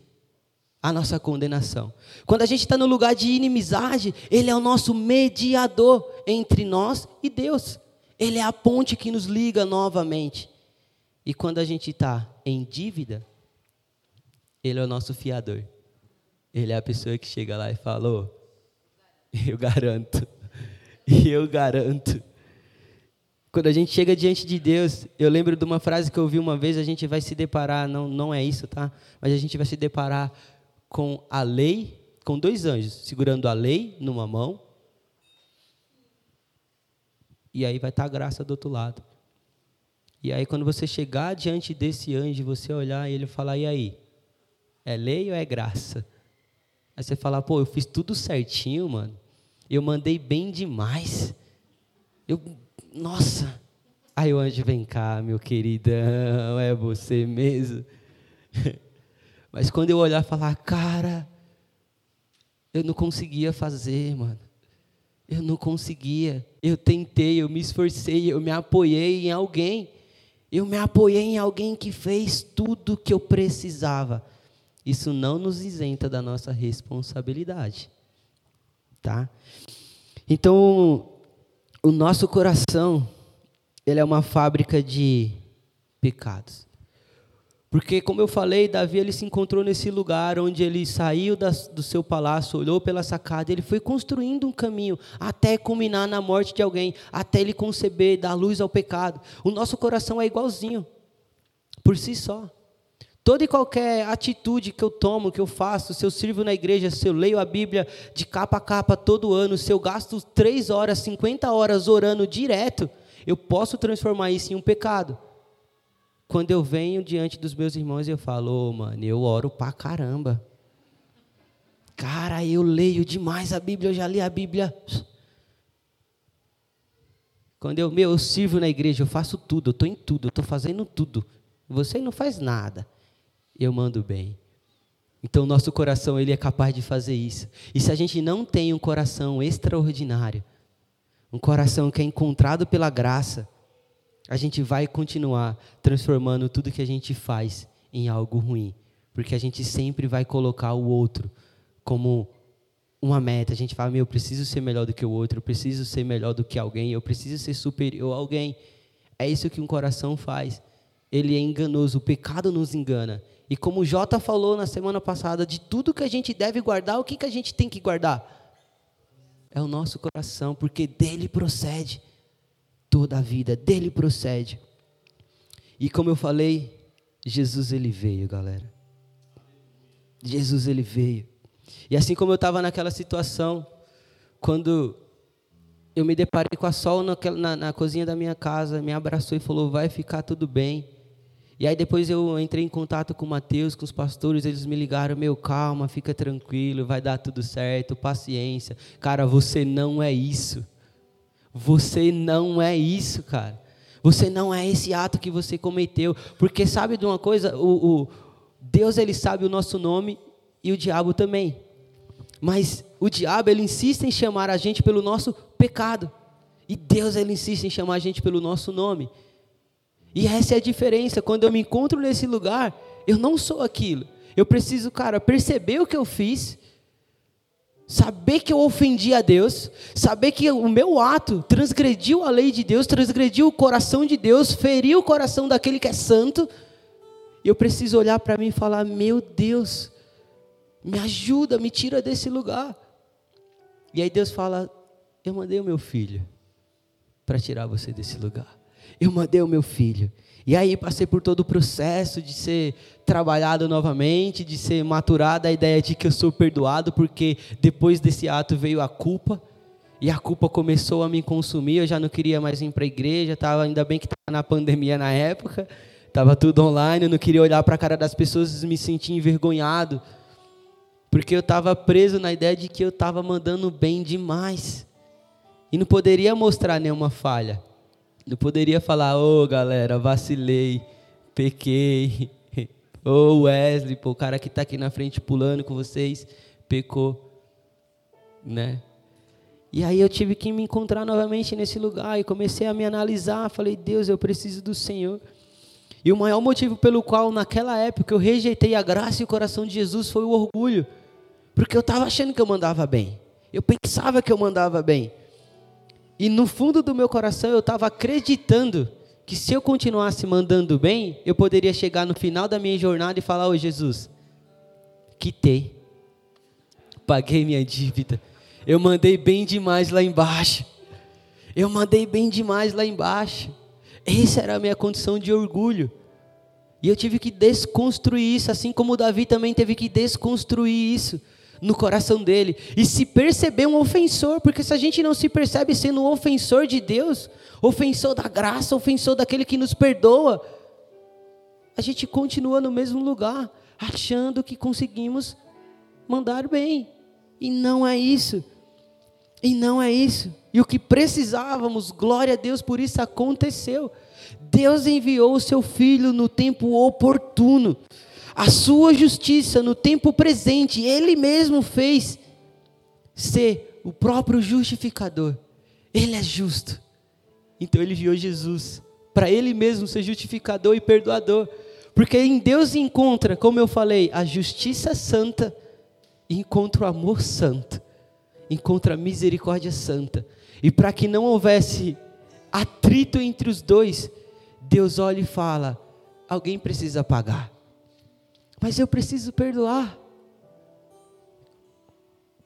a nossa condenação. Quando a gente está no lugar de inimizade, Ele é o nosso mediador entre nós e Deus. Ele é a ponte que nos liga novamente. E quando a gente está em dívida, Ele é o nosso fiador. Ele é a pessoa que chega lá e fala: oh, Eu garanto, eu garanto. Quando a gente chega diante de Deus, eu lembro de uma frase que eu ouvi uma vez: a gente vai se deparar, não, não é isso, tá? Mas a gente vai se deparar com a lei, com dois anjos, segurando a lei numa mão, e aí vai estar a graça do outro lado. E aí, quando você chegar diante desse anjo, você olhar e ele falar: e aí? É lei ou é graça? Aí você falar: pô, eu fiz tudo certinho, mano. Eu mandei bem demais. Eu, nossa. Aí o anjo vem cá, meu queridão, é você mesmo. Mas quando eu olhar e falar, cara, eu não conseguia fazer, mano. Eu não conseguia. Eu tentei, eu me esforcei, eu me apoiei em alguém. Eu me apoiei em alguém que fez tudo que eu precisava. Isso não nos isenta da nossa responsabilidade. Tá? Então, o nosso coração, ele é uma fábrica de pecados. Porque, como eu falei, Davi ele se encontrou nesse lugar onde ele saiu das, do seu palácio, olhou pela sacada, ele foi construindo um caminho até culminar na morte de alguém, até ele conceber, dar luz ao pecado. O nosso coração é igualzinho, por si só. Toda e qualquer atitude que eu tomo, que eu faço, se eu sirvo na igreja, se eu leio a Bíblia de capa a capa todo ano, se eu gasto três horas, 50 horas orando direto, eu posso transformar isso em um pecado. Quando eu venho diante dos meus irmãos, eu falo, oh, mano, eu oro pra caramba. Cara, eu leio demais a Bíblia, eu já li a Bíblia. Quando eu, meu, eu sirvo na igreja, eu faço tudo, eu estou em tudo, eu estou fazendo tudo. Você não faz nada. Eu mando bem. Então, nosso coração, ele é capaz de fazer isso. E se a gente não tem um coração extraordinário, um coração que é encontrado pela graça, a gente vai continuar transformando tudo que a gente faz em algo ruim, porque a gente sempre vai colocar o outro como uma meta. A gente fala, meu, eu preciso ser melhor do que o outro, eu preciso ser melhor do que alguém, eu preciso ser superior a alguém. É isso que um coração faz. Ele é enganoso, o pecado nos engana. E como o Jota falou na semana passada, de tudo que a gente deve guardar, o que, que a gente tem que guardar? É o nosso coração, porque dele procede toda a vida, dele procede. E como eu falei, Jesus ele veio, galera. Jesus ele veio. E assim como eu estava naquela situação, quando eu me deparei com a Sol naquela, na, na cozinha da minha casa, me abraçou e falou: vai ficar tudo bem. E aí depois eu entrei em contato com o Mateus, com os pastores, eles me ligaram, meu, calma, fica tranquilo, vai dar tudo certo, paciência. Cara, você não é isso. Você não é isso, cara. Você não é esse ato que você cometeu. Porque sabe de uma coisa? O, o, Deus ele sabe o nosso nome e o diabo também. Mas o diabo ele insiste em chamar a gente pelo nosso pecado. E Deus ele insiste em chamar a gente pelo nosso nome. E essa é a diferença. Quando eu me encontro nesse lugar, eu não sou aquilo. Eu preciso, cara, perceber o que eu fiz saber que eu ofendi a Deus, saber que o meu ato transgrediu a lei de Deus, transgrediu o coração de Deus, feriu o coração daquele que é santo, eu preciso olhar para mim e falar: meu Deus, me ajuda, me tira desse lugar. E aí Deus fala: eu mandei o meu filho para tirar você desse lugar. Eu mandei o meu filho. E aí passei por todo o processo de ser trabalhado novamente, de ser maturada a ideia de que eu sou perdoado, porque depois desse ato veio a culpa, e a culpa começou a me consumir, eu já não queria mais ir para a igreja, tava, ainda bem que estava na pandemia na época, estava tudo online, eu não queria olhar para a cara das pessoas e me sentir envergonhado, porque eu estava preso na ideia de que eu estava mandando bem demais, e não poderia mostrar nenhuma falha. Não poderia falar, ô oh, galera, vacilei, pequei. Ô oh, Wesley, pô, o cara que está aqui na frente pulando com vocês, pecou. Né? E aí eu tive que me encontrar novamente nesse lugar e comecei a me analisar. Falei, Deus, eu preciso do Senhor. E o maior motivo pelo qual naquela época eu rejeitei a graça e o coração de Jesus foi o orgulho. Porque eu estava achando que eu mandava bem. Eu pensava que eu mandava bem. E no fundo do meu coração eu estava acreditando que se eu continuasse mandando bem, eu poderia chegar no final da minha jornada e falar: Ô Jesus, quitei, paguei minha dívida, eu mandei bem demais lá embaixo, eu mandei bem demais lá embaixo. Essa era a minha condição de orgulho. E eu tive que desconstruir isso, assim como Davi também teve que desconstruir isso no coração dele e se perceber um ofensor, porque se a gente não se percebe sendo um ofensor de Deus, ofensor da graça, ofensor daquele que nos perdoa, a gente continua no mesmo lugar, achando que conseguimos mandar bem. E não é isso. E não é isso. E o que precisávamos, glória a Deus por isso aconteceu. Deus enviou o seu filho no tempo oportuno a sua justiça no tempo presente, ele mesmo fez ser o próprio justificador. Ele é justo. Então ele enviou Jesus para ele mesmo ser justificador e perdoador. Porque em Deus encontra, como eu falei, a justiça santa encontra o amor santo, encontra a misericórdia santa. E para que não houvesse atrito entre os dois, Deus olha e fala: alguém precisa pagar. Mas eu preciso perdoar.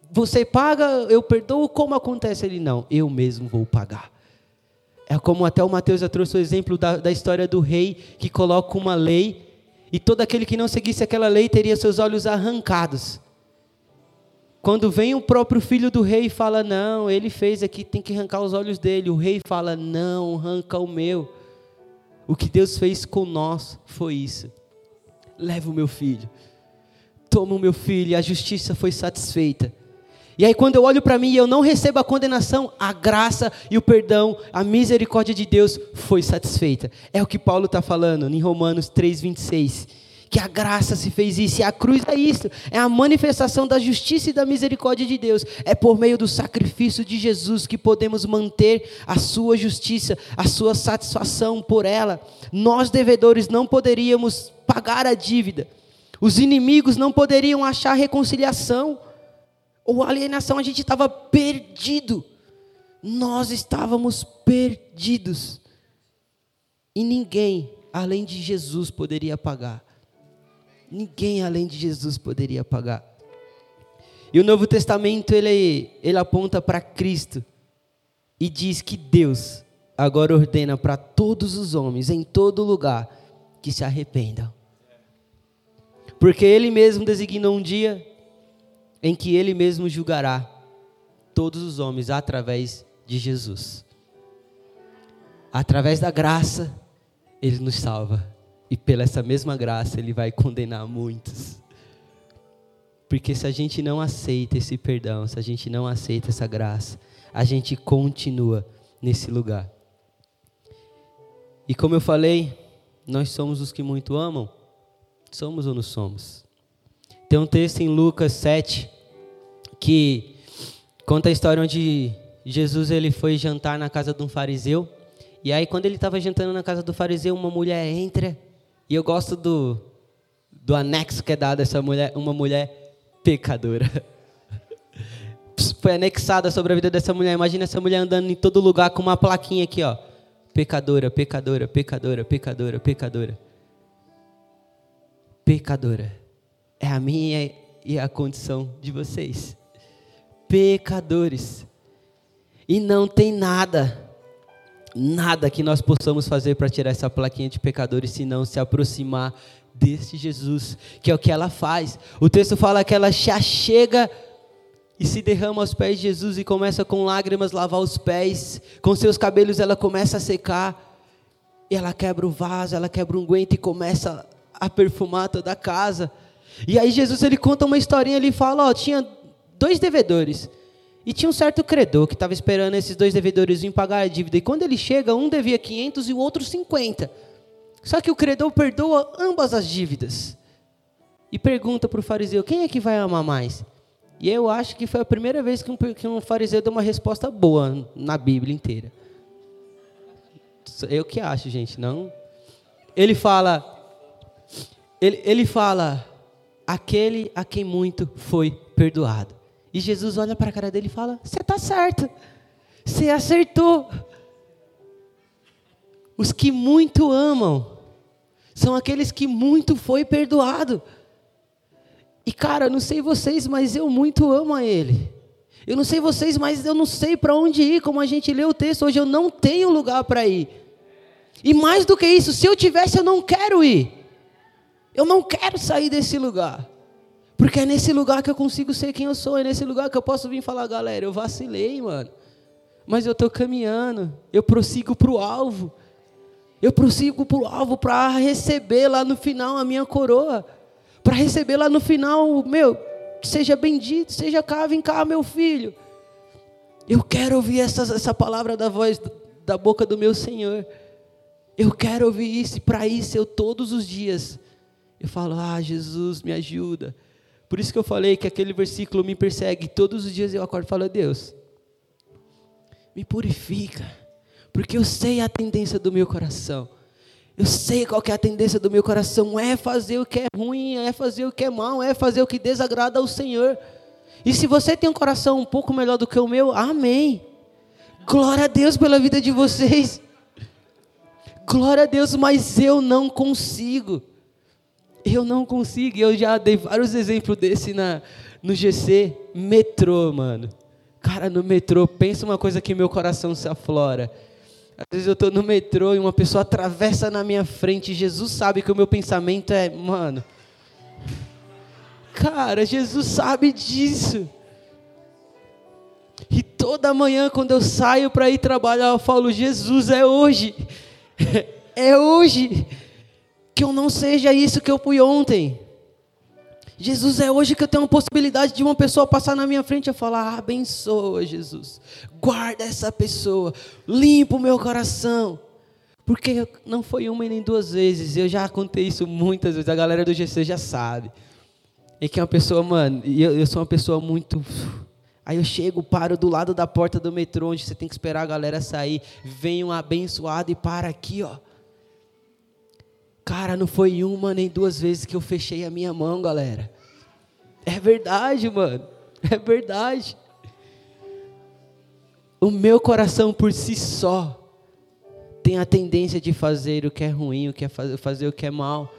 Você paga, eu perdoo, como acontece? Ele não, eu mesmo vou pagar. É como até o Mateus já trouxe o exemplo da, da história do rei que coloca uma lei e todo aquele que não seguisse aquela lei teria seus olhos arrancados. Quando vem o próprio filho do rei e fala: Não, ele fez aqui, tem que arrancar os olhos dele. O rei fala: Não, arranca o meu. O que Deus fez com nós foi isso. Leva o meu filho. Toma o meu filho, e a justiça foi satisfeita. E aí, quando eu olho para mim e eu não recebo a condenação, a graça e o perdão, a misericórdia de Deus foi satisfeita. É o que Paulo está falando em Romanos 3,26. Que a graça se fez isso, e a cruz é isso, é a manifestação da justiça e da misericórdia de Deus. É por meio do sacrifício de Jesus que podemos manter a sua justiça, a sua satisfação por ela. Nós, devedores, não poderíamos pagar a dívida, os inimigos não poderiam achar reconciliação ou alienação, a gente estava perdido. Nós estávamos perdidos. E ninguém além de Jesus poderia pagar. Ninguém além de Jesus poderia pagar. E o Novo Testamento ele, ele aponta para Cristo e diz que Deus agora ordena para todos os homens em todo lugar que se arrependam. Porque ele mesmo designou um dia em que ele mesmo julgará todos os homens através de Jesus. Através da graça, ele nos salva. E pela essa mesma graça, ele vai condenar muitos. Porque se a gente não aceita esse perdão, se a gente não aceita essa graça, a gente continua nesse lugar. E como eu falei, nós somos os que muito amam. Somos ou não somos? Tem um texto em Lucas 7, que conta a história onde Jesus ele foi jantar na casa de um fariseu. E aí quando ele estava jantando na casa do fariseu, uma mulher entra. E eu gosto do, do anexo que é dado a essa mulher, uma mulher pecadora. Foi anexada sobre a vida dessa mulher. Imagina essa mulher andando em todo lugar com uma plaquinha aqui, ó. Pecadora, pecadora, pecadora, pecadora, pecadora. Pecadora. É a minha e a condição de vocês pecadores. E não tem nada, nada que nós possamos fazer para tirar essa plaquinha de pecadores, senão se aproximar desse Jesus, que é o que ela faz. O texto fala que ela já chega e se derrama aos pés de Jesus e começa com lágrimas lavar os pés, com seus cabelos ela começa a secar, e ela quebra o vaso, ela quebra um guento e começa a perfumar toda a casa. E aí Jesus ele conta uma historinha, ele fala, ó, tinha dois devedores. E tinha um certo credor que estava esperando esses dois devedores virem pagar a dívida. E quando ele chega, um devia 500 e o outro 50. Só que o credor perdoa ambas as dívidas. E pergunta para o fariseu: quem é que vai amar mais? E eu acho que foi a primeira vez que um, que um fariseu deu uma resposta boa na Bíblia inteira. Eu que acho, gente, não. Ele fala, ele, ele fala, aquele a quem muito foi perdoado. E Jesus olha para a cara dele e fala: Você está certo, você acertou. Os que muito amam são aqueles que muito foi perdoado. E cara, eu não sei vocês, mas eu muito amo a Ele. Eu não sei vocês, mas eu não sei para onde ir, como a gente lê o texto hoje, eu não tenho lugar para ir. E mais do que isso, se eu tivesse, eu não quero ir. Eu não quero sair desse lugar. Porque é nesse lugar que eu consigo ser quem eu sou, é nesse lugar que eu posso vir falar, galera, eu vacilei, mano. Mas eu estou caminhando, eu prossigo para o alvo. Eu prossigo para o alvo para receber lá no final a minha coroa. Para receber lá no final, meu, seja bendito, seja cá, vem cá, meu filho. Eu quero ouvir essa, essa palavra da voz da boca do meu Senhor. Eu quero ouvir isso, e para isso eu todos os dias eu falo: Ah, Jesus, me ajuda. Por isso que eu falei que aquele versículo me persegue. Todos os dias eu acordo e falo, Deus, me purifica. Porque eu sei a tendência do meu coração. Eu sei qual é a tendência do meu coração. É fazer o que é ruim, é fazer o que é mal, é fazer o que desagrada ao Senhor. E se você tem um coração um pouco melhor do que o meu, amém. Glória a Deus pela vida de vocês. Glória a Deus, mas eu não consigo. Eu não consigo. Eu já dei vários exemplos desse na, no GC. Metrô, mano. Cara, no metrô, pensa uma coisa que meu coração se aflora. Às vezes eu estou no metrô e uma pessoa atravessa na minha frente. Jesus sabe que o meu pensamento é, mano. Cara, Jesus sabe disso. E toda manhã, quando eu saio para ir trabalhar, eu falo: Jesus, é hoje. É hoje. Que eu não seja isso que eu fui ontem. Jesus, é hoje que eu tenho a possibilidade de uma pessoa passar na minha frente e falar: abençoa, Jesus. Guarda essa pessoa. Limpa o meu coração. Porque não foi uma nem duas vezes. Eu já contei isso muitas vezes. A galera do GC já sabe. É que é uma pessoa, mano, eu, eu sou uma pessoa muito. Aí eu chego, paro do lado da porta do metrô, onde você tem que esperar a galera sair. Vem um abençoado e para aqui, ó. Cara, não foi uma nem duas vezes que eu fechei a minha mão, galera. É verdade, mano. É verdade. O meu coração por si só tem a tendência de fazer o que é ruim, o que é fazer, fazer o que é mal.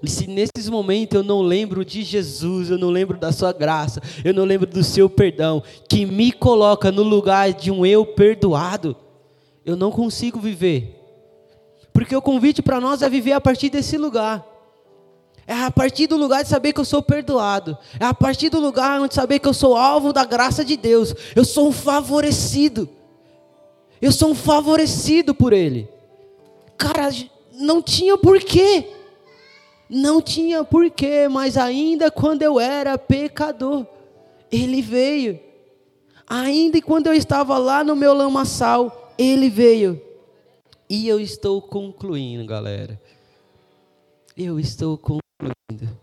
E se nesses momentos eu não lembro de Jesus, eu não lembro da sua graça, eu não lembro do seu perdão, que me coloca no lugar de um eu perdoado, eu não consigo viver. Porque o convite para nós é viver a partir desse lugar. É a partir do lugar de saber que eu sou perdoado. É a partir do lugar onde saber que eu sou alvo da graça de Deus. Eu sou um favorecido. Eu sou um favorecido por Ele. Cara, não tinha porquê. Não tinha porquê, mas ainda quando eu era pecador, Ele veio. Ainda quando eu estava lá no meu lamaçal, Ele veio e eu estou concluindo, galera. Eu estou concluindo.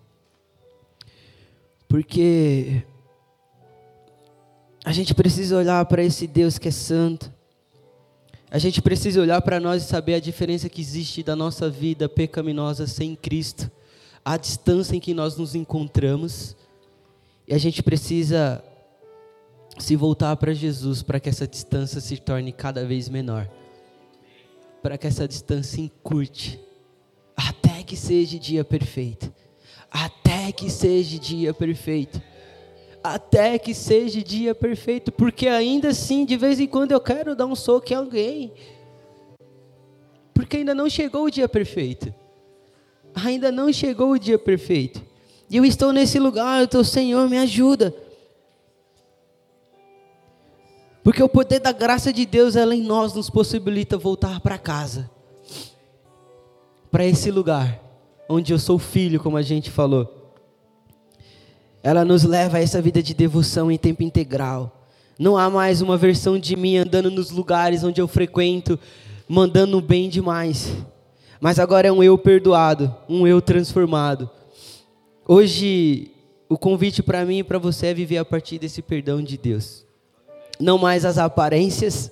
Porque a gente precisa olhar para esse Deus que é santo. A gente precisa olhar para nós e saber a diferença que existe da nossa vida pecaminosa sem Cristo, a distância em que nós nos encontramos. E a gente precisa se voltar para Jesus para que essa distância se torne cada vez menor para que essa distância encurte, até que seja dia perfeito, até que seja dia perfeito, até que seja dia perfeito, porque ainda assim, de vez em quando eu quero dar um soco em alguém, porque ainda não chegou o dia perfeito, ainda não chegou o dia perfeito, e eu estou nesse lugar, o Senhor me ajuda, porque o poder da graça de Deus, ela em nós nos possibilita voltar para casa. Para esse lugar onde eu sou filho, como a gente falou. Ela nos leva a essa vida de devoção em tempo integral. Não há mais uma versão de mim andando nos lugares onde eu frequento, mandando bem demais. Mas agora é um eu perdoado, um eu transformado. Hoje, o convite para mim e para você é viver a partir desse perdão de Deus não mais as aparências,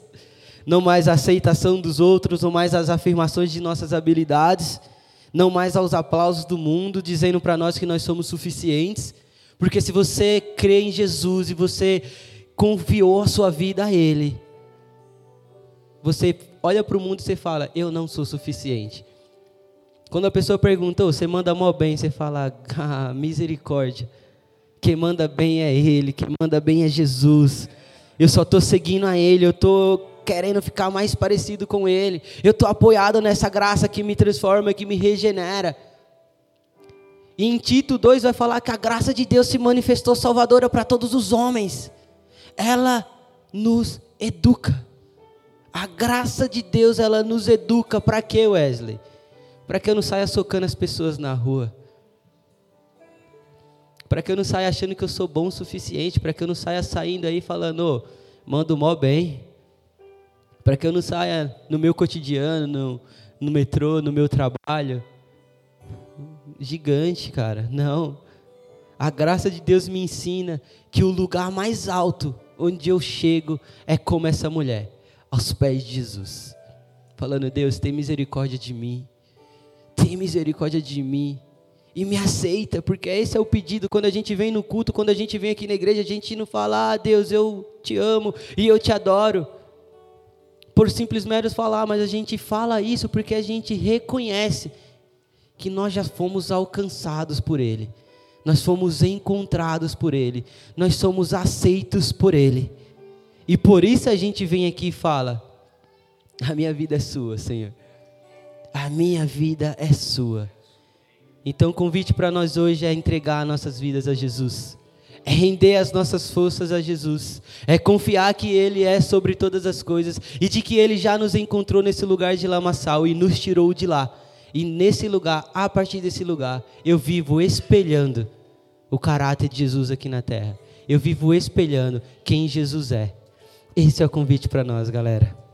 não mais a aceitação dos outros, não mais as afirmações de nossas habilidades, não mais aos aplausos do mundo dizendo para nós que nós somos suficientes, porque se você crê em Jesus e você confiou a sua vida a Ele, você olha para o mundo e você fala: Eu não sou suficiente. Quando a pessoa pergunta, oh, você manda mó bem, você fala: ah, misericórdia. Quem manda bem é Ele, quem manda bem é Jesus. Eu só estou seguindo a Ele, eu estou querendo ficar mais parecido com Ele. Eu estou apoiado nessa graça que me transforma, que me regenera. E em Tito 2 vai falar que a graça de Deus se manifestou salvadora para todos os homens. Ela nos educa. A graça de Deus, ela nos educa para quê, Wesley? Para que eu não saia socando as pessoas na rua para que eu não saia achando que eu sou bom o suficiente, para que eu não saia saindo aí falando, oh, mando mó bem, para que eu não saia no meu cotidiano, no, no metrô, no meu trabalho, gigante, cara, não. A graça de Deus me ensina que o lugar mais alto onde eu chego é como essa mulher, aos pés de Jesus, falando: Deus, tem misericórdia de mim, tem misericórdia de mim e me aceita, porque esse é o pedido. Quando a gente vem no culto, quando a gente vem aqui na igreja, a gente não fala, ah, Deus, eu te amo e eu te adoro. Por simples meros falar, mas a gente fala isso porque a gente reconhece que nós já fomos alcançados por Ele, nós fomos encontrados por Ele, nós somos aceitos por Ele. E por isso a gente vem aqui e fala: A minha vida é sua, Senhor. A minha vida é sua. Então o convite para nós hoje é entregar nossas vidas a Jesus. É render as nossas forças a Jesus. É confiar que Ele é sobre todas as coisas e de que Ele já nos encontrou nesse lugar de lamaçal e nos tirou de lá. E nesse lugar, a partir desse lugar, eu vivo espelhando o caráter de Jesus aqui na terra. Eu vivo espelhando quem Jesus é. Esse é o convite para nós, galera.